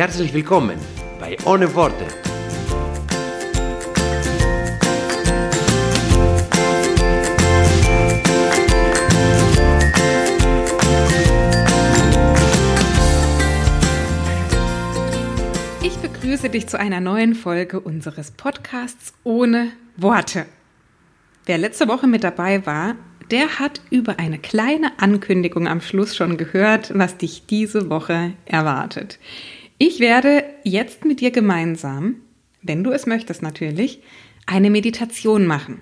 Herzlich willkommen bei Ohne Worte. Ich begrüße dich zu einer neuen Folge unseres Podcasts ohne Worte. Wer letzte Woche mit dabei war, der hat über eine kleine Ankündigung am Schluss schon gehört, was dich diese Woche erwartet. Ich werde jetzt mit dir gemeinsam, wenn du es möchtest natürlich, eine Meditation machen.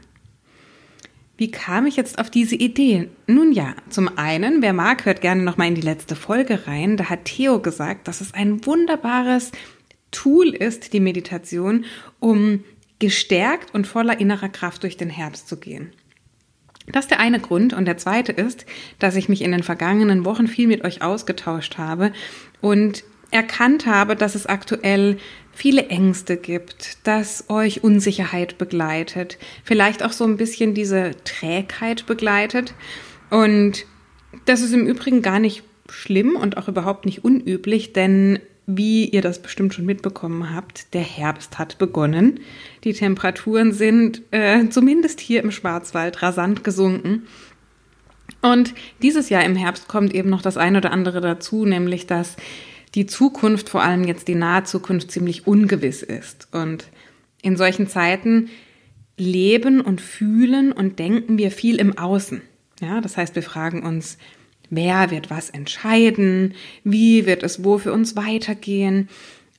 Wie kam ich jetzt auf diese Idee? Nun ja, zum einen, wer mag, hört gerne nochmal in die letzte Folge rein. Da hat Theo gesagt, dass es ein wunderbares Tool ist, die Meditation, um gestärkt und voller innerer Kraft durch den Herbst zu gehen. Das ist der eine Grund. Und der zweite ist, dass ich mich in den vergangenen Wochen viel mit euch ausgetauscht habe und erkannt habe, dass es aktuell viele Ängste gibt, dass euch Unsicherheit begleitet, vielleicht auch so ein bisschen diese Trägheit begleitet. Und das ist im Übrigen gar nicht schlimm und auch überhaupt nicht unüblich, denn wie ihr das bestimmt schon mitbekommen habt, der Herbst hat begonnen. Die Temperaturen sind äh, zumindest hier im Schwarzwald rasant gesunken. Und dieses Jahr im Herbst kommt eben noch das eine oder andere dazu, nämlich dass die Zukunft, vor allem jetzt die nahe Zukunft, ziemlich ungewiss ist. Und in solchen Zeiten leben und fühlen und denken wir viel im Außen. Ja, das heißt, wir fragen uns, wer wird was entscheiden? Wie wird es wo für uns weitergehen?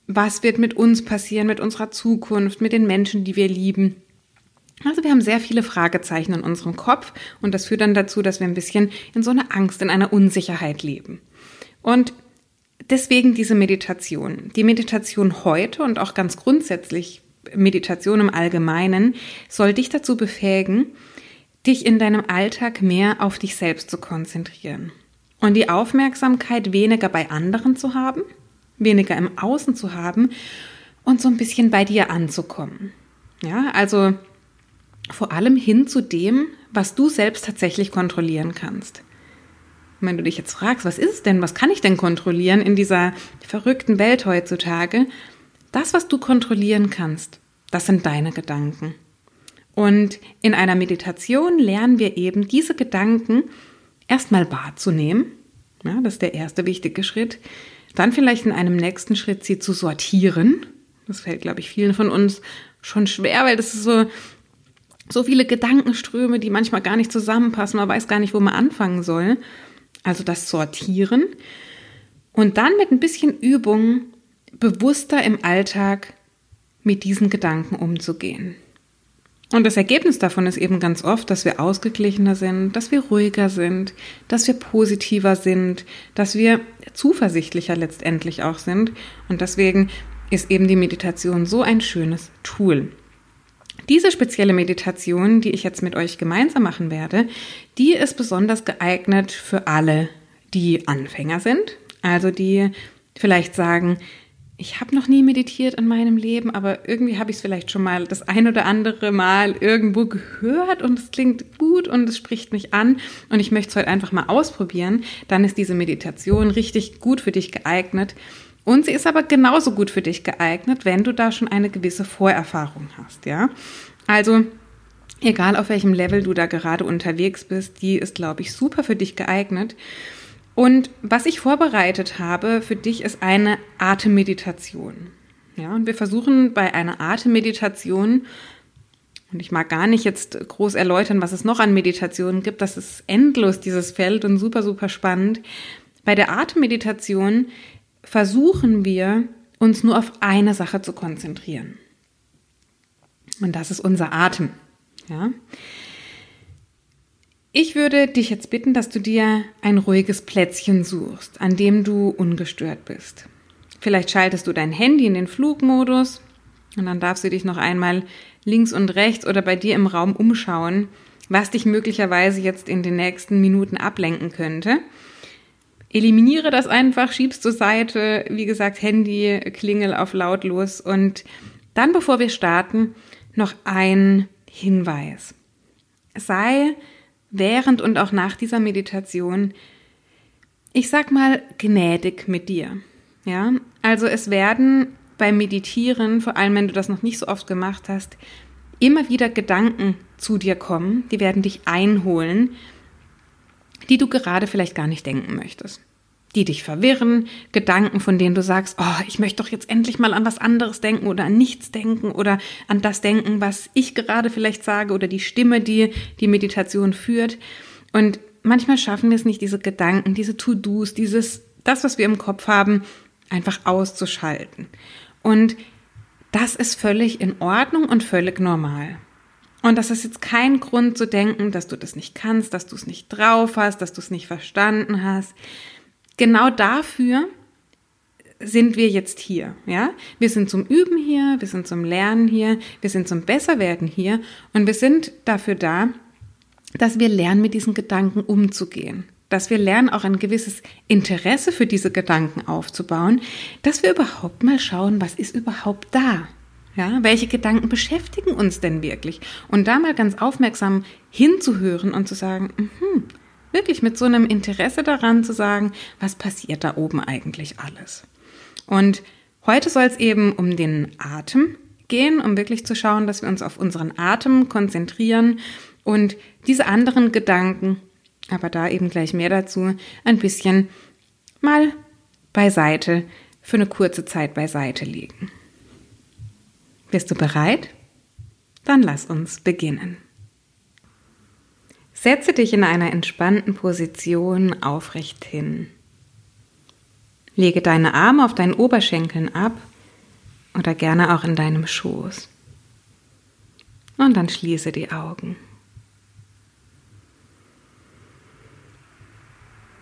Was wird mit uns passieren, mit unserer Zukunft, mit den Menschen, die wir lieben? Also wir haben sehr viele Fragezeichen in unserem Kopf und das führt dann dazu, dass wir ein bisschen in so einer Angst, in einer Unsicherheit leben. Und deswegen diese Meditation. Die Meditation heute und auch ganz grundsätzlich Meditation im Allgemeinen soll dich dazu befähigen, dich in deinem Alltag mehr auf dich selbst zu konzentrieren und die Aufmerksamkeit weniger bei anderen zu haben, weniger im Außen zu haben und so ein bisschen bei dir anzukommen. Ja, also vor allem hin zu dem, was du selbst tatsächlich kontrollieren kannst. Wenn du dich jetzt fragst, was ist es denn, was kann ich denn kontrollieren in dieser verrückten Welt heutzutage? Das, was du kontrollieren kannst, das sind deine Gedanken. Und in einer Meditation lernen wir eben diese Gedanken erstmal wahrzunehmen. Ja, das ist der erste wichtige Schritt. Dann vielleicht in einem nächsten Schritt sie zu sortieren. Das fällt, glaube ich, vielen von uns schon schwer, weil das ist so, so viele Gedankenströme, die manchmal gar nicht zusammenpassen. Man weiß gar nicht, wo man anfangen soll. Also das Sortieren. Und dann mit ein bisschen Übung bewusster im Alltag mit diesen Gedanken umzugehen. Und das Ergebnis davon ist eben ganz oft, dass wir ausgeglichener sind, dass wir ruhiger sind, dass wir positiver sind, dass wir zuversichtlicher letztendlich auch sind. Und deswegen ist eben die Meditation so ein schönes Tool. Diese spezielle Meditation, die ich jetzt mit euch gemeinsam machen werde, die ist besonders geeignet für alle, die Anfänger sind. Also die vielleicht sagen, ich habe noch nie meditiert in meinem Leben, aber irgendwie habe ich es vielleicht schon mal das ein oder andere Mal irgendwo gehört und es klingt gut und es spricht mich an und ich möchte es heute einfach mal ausprobieren. Dann ist diese Meditation richtig gut für dich geeignet. Und sie ist aber genauso gut für dich geeignet, wenn du da schon eine gewisse Vorerfahrung hast, ja. Also, egal auf welchem Level du da gerade unterwegs bist, die ist, glaube ich, super für dich geeignet. Und was ich vorbereitet habe für dich ist eine Atemmeditation. Ja, und wir versuchen bei einer Atemmeditation, und ich mag gar nicht jetzt groß erläutern, was es noch an Meditationen gibt, das ist endlos, dieses Feld und super, super spannend. Bei der Atemmeditation versuchen wir, uns nur auf eine Sache zu konzentrieren. Und das ist unser Atem. Ja? Ich würde dich jetzt bitten, dass du dir ein ruhiges Plätzchen suchst, an dem du ungestört bist. Vielleicht schaltest du dein Handy in den Flugmodus und dann darfst du dich noch einmal links und rechts oder bei dir im Raum umschauen, was dich möglicherweise jetzt in den nächsten Minuten ablenken könnte. Eliminiere das einfach, schiebst zur Seite, wie gesagt, Handy, Klingel auf lautlos. Und dann, bevor wir starten, noch ein Hinweis. Sei während und auch nach dieser Meditation, ich sag mal, gnädig mit dir. Ja, also es werden beim Meditieren, vor allem wenn du das noch nicht so oft gemacht hast, immer wieder Gedanken zu dir kommen, die werden dich einholen, die du gerade vielleicht gar nicht denken möchtest. Die dich verwirren, Gedanken, von denen du sagst, oh, ich möchte doch jetzt endlich mal an was anderes denken oder an nichts denken oder an das denken, was ich gerade vielleicht sage oder die Stimme, die die Meditation führt. Und manchmal schaffen wir es nicht, diese Gedanken, diese To-Dos, dieses, das, was wir im Kopf haben, einfach auszuschalten. Und das ist völlig in Ordnung und völlig normal. Und das ist jetzt kein Grund zu denken, dass du das nicht kannst, dass du es nicht drauf hast, dass du es nicht verstanden hast. Genau dafür sind wir jetzt hier, ja? Wir sind zum Üben hier, wir sind zum Lernen hier, wir sind zum Besserwerden hier und wir sind dafür da, dass wir lernen, mit diesen Gedanken umzugehen dass wir lernen, auch ein gewisses Interesse für diese Gedanken aufzubauen, dass wir überhaupt mal schauen, was ist überhaupt da? Ja, welche Gedanken beschäftigen uns denn wirklich? Und da mal ganz aufmerksam hinzuhören und zu sagen, mh, wirklich mit so einem Interesse daran zu sagen, was passiert da oben eigentlich alles? Und heute soll es eben um den Atem gehen, um wirklich zu schauen, dass wir uns auf unseren Atem konzentrieren und diese anderen Gedanken aber da eben gleich mehr dazu, ein bisschen mal beiseite, für eine kurze Zeit beiseite legen. Bist du bereit? Dann lass uns beginnen. Setze dich in einer entspannten Position aufrecht hin. Lege deine Arme auf deinen Oberschenkeln ab oder gerne auch in deinem Schoß. Und dann schließe die Augen.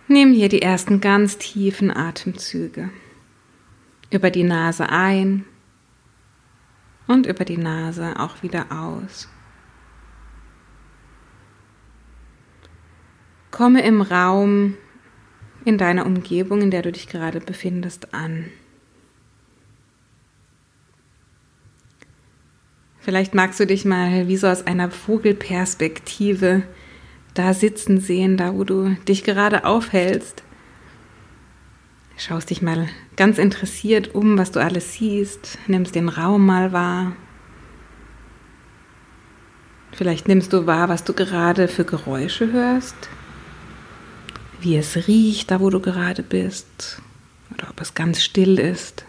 Nimm hier die ersten ganz tiefen Atemzüge. Über die Nase ein und über die Nase auch wieder aus. Komme im Raum, in deiner Umgebung, in der du dich gerade befindest, an. Vielleicht magst du dich mal wie so aus einer Vogelperspektive da sitzen sehen, da wo du dich gerade aufhältst. Schaust dich mal ganz interessiert um, was du alles siehst, nimmst den Raum mal wahr. Vielleicht nimmst du wahr, was du gerade für Geräusche hörst, wie es riecht, da wo du gerade bist, oder ob es ganz still ist.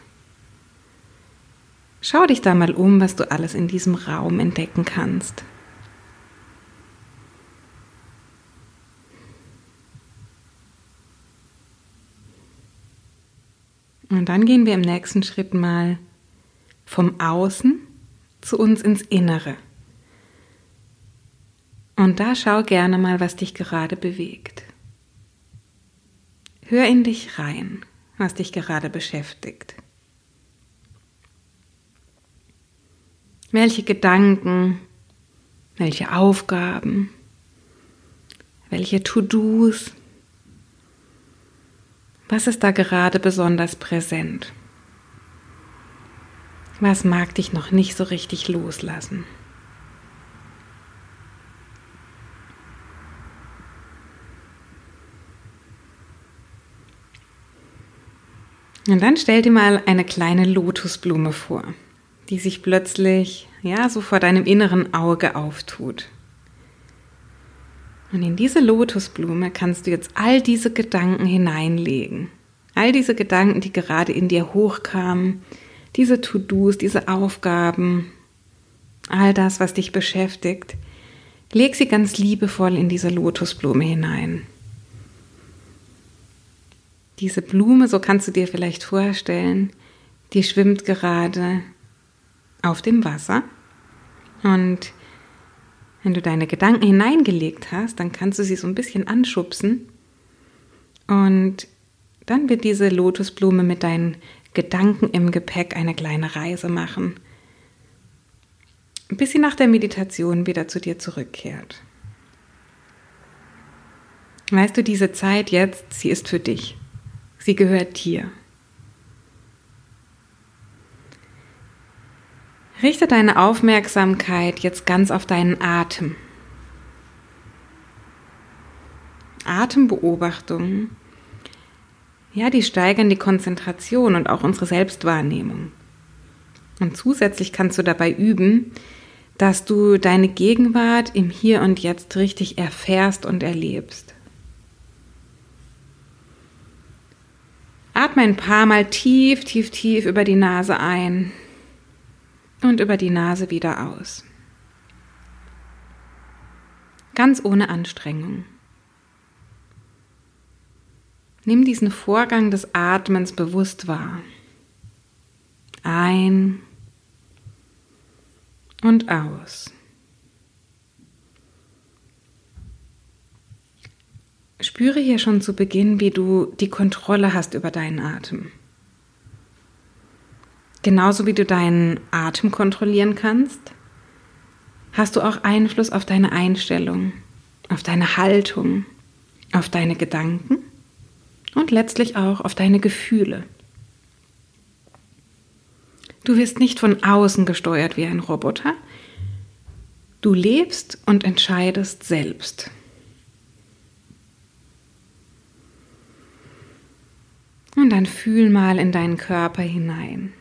Schau dich da mal um, was du alles in diesem Raum entdecken kannst. Dann gehen wir im nächsten Schritt mal vom Außen zu uns ins Innere. Und da schau gerne mal, was dich gerade bewegt. Hör in dich rein, was dich gerade beschäftigt. Welche Gedanken, welche Aufgaben, welche To-Dos, was ist da gerade besonders präsent? Was mag dich noch nicht so richtig loslassen? Und dann stell dir mal eine kleine Lotusblume vor, die sich plötzlich, ja, so vor deinem inneren Auge auftut. Und in diese Lotusblume kannst du jetzt all diese Gedanken hineinlegen. All diese Gedanken, die gerade in dir hochkamen, diese To-Dos, diese Aufgaben, all das, was dich beschäftigt, leg sie ganz liebevoll in diese Lotusblume hinein. Diese Blume, so kannst du dir vielleicht vorstellen, die schwimmt gerade auf dem Wasser und wenn du deine Gedanken hineingelegt hast, dann kannst du sie so ein bisschen anschubsen und dann wird diese Lotusblume mit deinen Gedanken im Gepäck eine kleine Reise machen, bis sie nach der Meditation wieder zu dir zurückkehrt. Weißt du, diese Zeit jetzt, sie ist für dich. Sie gehört dir. Richte deine Aufmerksamkeit jetzt ganz auf deinen Atem. Atembeobachtungen, ja, die steigern die Konzentration und auch unsere Selbstwahrnehmung. Und zusätzlich kannst du dabei üben, dass du deine Gegenwart im Hier und Jetzt richtig erfährst und erlebst. Atme ein paar Mal tief, tief, tief über die Nase ein und über die Nase wieder aus. Ganz ohne Anstrengung. Nimm diesen Vorgang des Atmens bewusst wahr. Ein und aus. Spüre hier schon zu Beginn, wie du die Kontrolle hast über deinen Atem. Genauso wie du deinen Atem kontrollieren kannst, hast du auch Einfluss auf deine Einstellung, auf deine Haltung, auf deine Gedanken und letztlich auch auf deine Gefühle. Du wirst nicht von außen gesteuert wie ein Roboter. Du lebst und entscheidest selbst. Und dann fühl mal in deinen Körper hinein.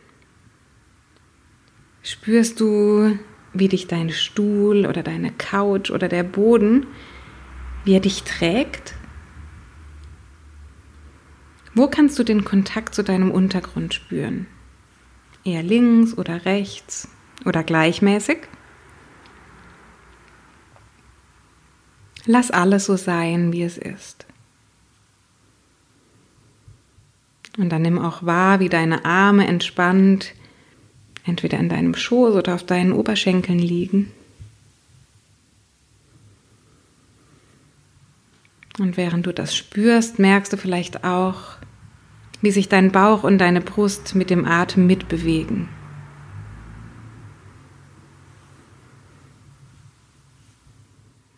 Spürst du, wie dich dein Stuhl oder deine Couch oder der Boden, wie er dich trägt? Wo kannst du den Kontakt zu deinem Untergrund spüren? Eher links oder rechts oder gleichmäßig? Lass alles so sein, wie es ist. Und dann nimm auch wahr, wie deine Arme entspannt entweder in deinem Schoß oder auf deinen Oberschenkeln liegen. Und während du das spürst, merkst du vielleicht auch, wie sich dein Bauch und deine Brust mit dem Atem mitbewegen.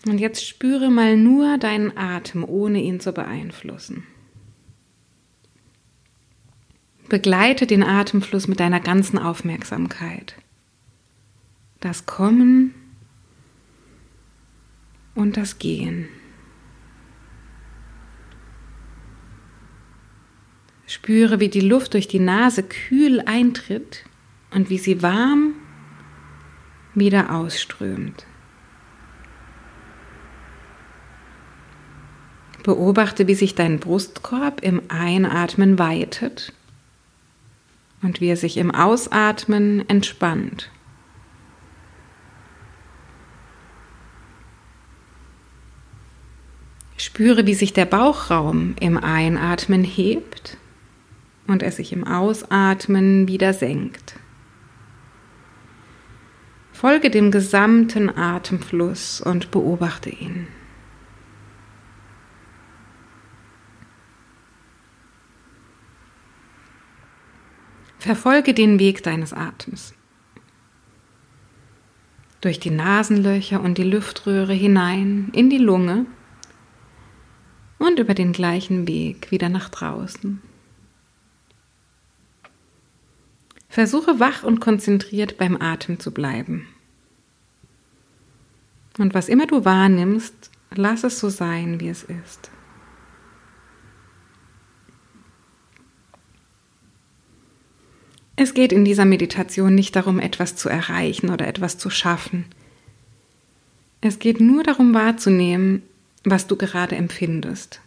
Und jetzt spüre mal nur deinen Atem, ohne ihn zu beeinflussen. Begleite den Atemfluss mit deiner ganzen Aufmerksamkeit. Das Kommen und das Gehen. Spüre, wie die Luft durch die Nase kühl eintritt und wie sie warm wieder ausströmt. Beobachte, wie sich dein Brustkorb im Einatmen weitet und wie er sich im Ausatmen entspannt. Spüre, wie sich der Bauchraum im Einatmen hebt und er sich im Ausatmen wieder senkt. Folge dem gesamten Atemfluss und beobachte ihn. Verfolge den Weg deines Atems. Durch die Nasenlöcher und die Luftröhre hinein in die Lunge und über den gleichen Weg wieder nach draußen. Versuche wach und konzentriert beim Atem zu bleiben. Und was immer du wahrnimmst, lass es so sein, wie es ist. Es geht in dieser Meditation nicht darum, etwas zu erreichen oder etwas zu schaffen. Es geht nur darum wahrzunehmen, was du gerade empfindest.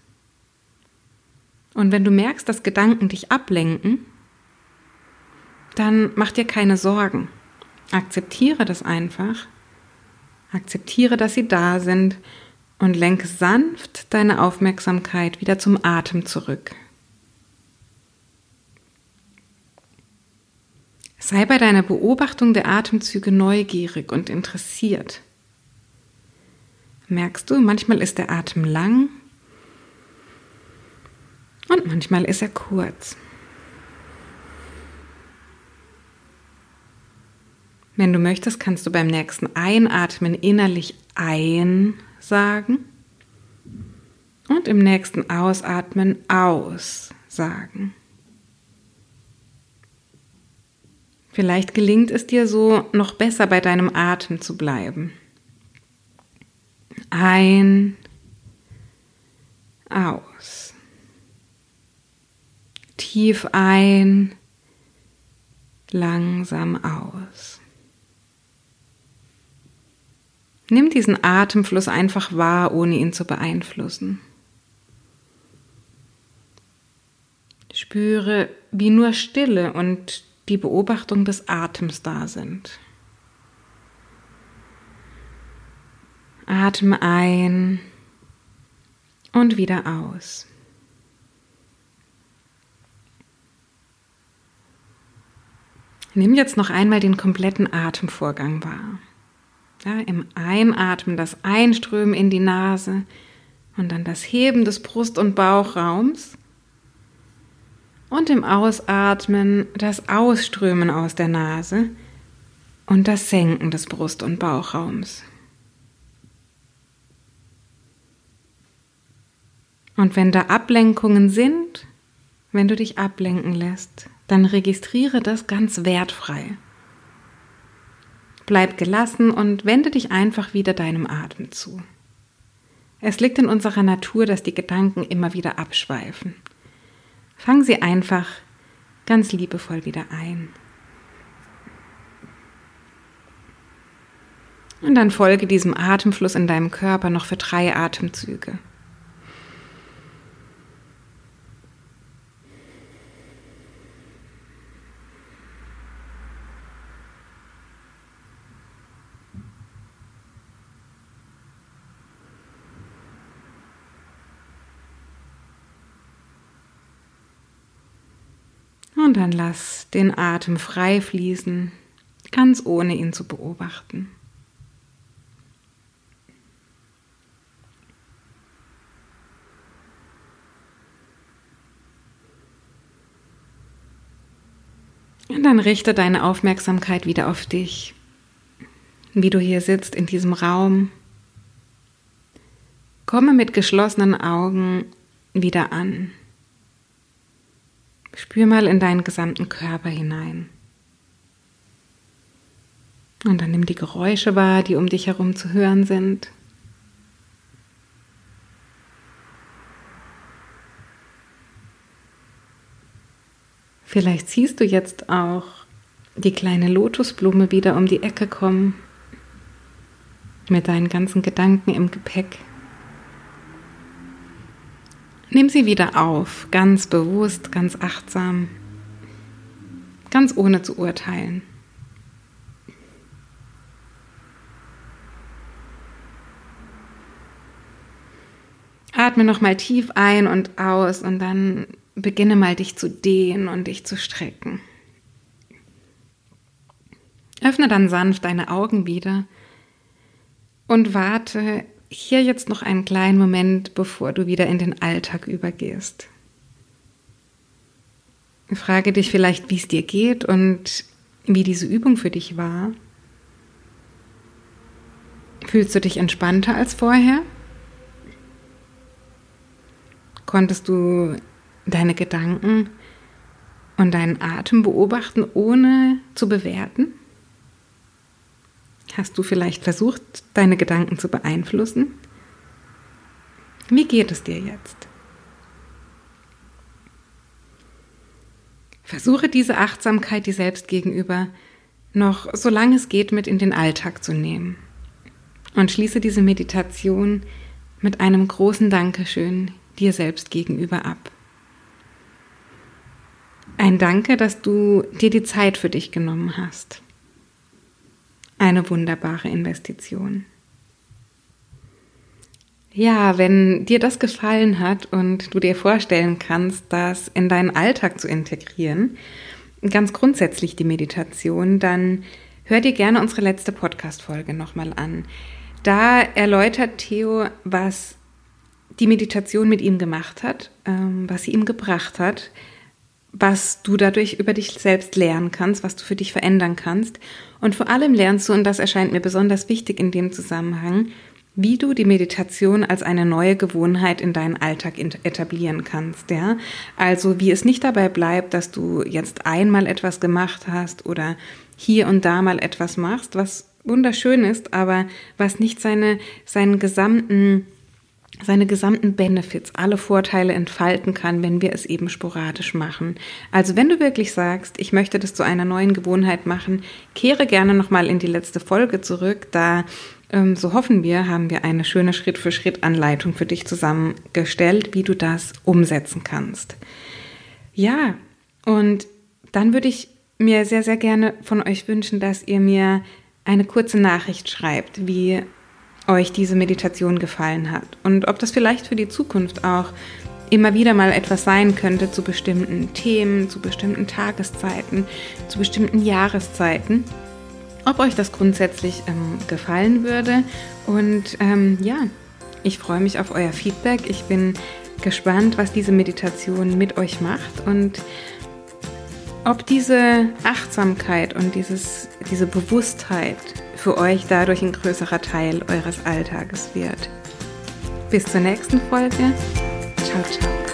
Und wenn du merkst, dass Gedanken dich ablenken, dann mach dir keine Sorgen. Akzeptiere das einfach. Akzeptiere, dass sie da sind und lenke sanft deine Aufmerksamkeit wieder zum Atem zurück. Sei bei deiner Beobachtung der Atemzüge neugierig und interessiert. Merkst du, manchmal ist der Atem lang und manchmal ist er kurz. Wenn du möchtest, kannst du beim nächsten Einatmen innerlich ein sagen und im nächsten Ausatmen aus sagen. Vielleicht gelingt es dir so, noch besser bei deinem Atem zu bleiben. Ein, aus. Tief ein, langsam aus. Nimm diesen Atemfluss einfach wahr, ohne ihn zu beeinflussen. Spüre, wie nur Stille und die Beobachtung des Atems da sind. Atme ein und wieder aus. Nimm jetzt noch einmal den kompletten Atemvorgang wahr. Ja, Im Einatmen das Einströmen in die Nase und dann das Heben des Brust- und Bauchraums. Und im Ausatmen das Ausströmen aus der Nase und das Senken des Brust- und Bauchraums. Und wenn da Ablenkungen sind, wenn du dich ablenken lässt, dann registriere das ganz wertfrei. Bleib gelassen und wende dich einfach wieder deinem Atem zu. Es liegt in unserer Natur, dass die Gedanken immer wieder abschweifen. Fang sie einfach ganz liebevoll wieder ein. Und dann folge diesem Atemfluss in deinem Körper noch für drei Atemzüge. Dann lass den Atem frei fließen, ganz ohne ihn zu beobachten. Und dann richte deine Aufmerksamkeit wieder auf dich, wie du hier sitzt in diesem Raum. Komme mit geschlossenen Augen wieder an. Spür mal in deinen gesamten Körper hinein. Und dann nimm die Geräusche wahr, die um dich herum zu hören sind. Vielleicht siehst du jetzt auch die kleine Lotusblume wieder um die Ecke kommen, mit deinen ganzen Gedanken im Gepäck. Nimm sie wieder auf, ganz bewusst, ganz achtsam, ganz ohne zu urteilen. Atme nochmal tief ein und aus und dann beginne mal dich zu dehnen und dich zu strecken. Öffne dann sanft deine Augen wieder und warte hier jetzt noch einen kleinen Moment, bevor du wieder in den Alltag übergehst. Frage dich vielleicht, wie es dir geht und wie diese Übung für dich war. Fühlst du dich entspannter als vorher? Konntest du deine Gedanken und deinen Atem beobachten, ohne zu bewerten? Hast du vielleicht versucht, deine Gedanken zu beeinflussen? Wie geht es dir jetzt? Versuche diese Achtsamkeit dir selbst gegenüber noch, solange es geht, mit in den Alltag zu nehmen. Und schließe diese Meditation mit einem großen Dankeschön dir selbst gegenüber ab. Ein Danke, dass du dir die Zeit für dich genommen hast eine wunderbare Investition. Ja, wenn dir das gefallen hat und du dir vorstellen kannst, das in deinen Alltag zu integrieren, ganz grundsätzlich die Meditation, dann hör dir gerne unsere letzte Podcast-Folge nochmal an. Da erläutert Theo, was die Meditation mit ihm gemacht hat, ähm, was sie ihm gebracht hat, was du dadurch über dich selbst lernen kannst, was du für dich verändern kannst. Und vor allem lernst du, und das erscheint mir besonders wichtig in dem Zusammenhang, wie du die Meditation als eine neue Gewohnheit in deinen Alltag etablieren kannst, ja? Also, wie es nicht dabei bleibt, dass du jetzt einmal etwas gemacht hast oder hier und da mal etwas machst, was wunderschön ist, aber was nicht seine, seinen gesamten seine gesamten Benefits, alle Vorteile entfalten kann, wenn wir es eben sporadisch machen. Also wenn du wirklich sagst, ich möchte das zu einer neuen Gewohnheit machen, kehre gerne nochmal in die letzte Folge zurück. Da, ähm, so hoffen wir, haben wir eine schöne Schritt-für-Schritt-Anleitung für dich zusammengestellt, wie du das umsetzen kannst. Ja, und dann würde ich mir sehr, sehr gerne von euch wünschen, dass ihr mir eine kurze Nachricht schreibt, wie euch diese Meditation gefallen hat und ob das vielleicht für die Zukunft auch immer wieder mal etwas sein könnte zu bestimmten Themen, zu bestimmten Tageszeiten, zu bestimmten Jahreszeiten. Ob euch das grundsätzlich ähm, gefallen würde. Und ähm, ja, ich freue mich auf euer Feedback. Ich bin gespannt, was diese Meditation mit euch macht und ob diese Achtsamkeit und dieses, diese Bewusstheit für euch dadurch ein größerer Teil eures Alltages wird. Bis zur nächsten Folge. Ciao, ciao.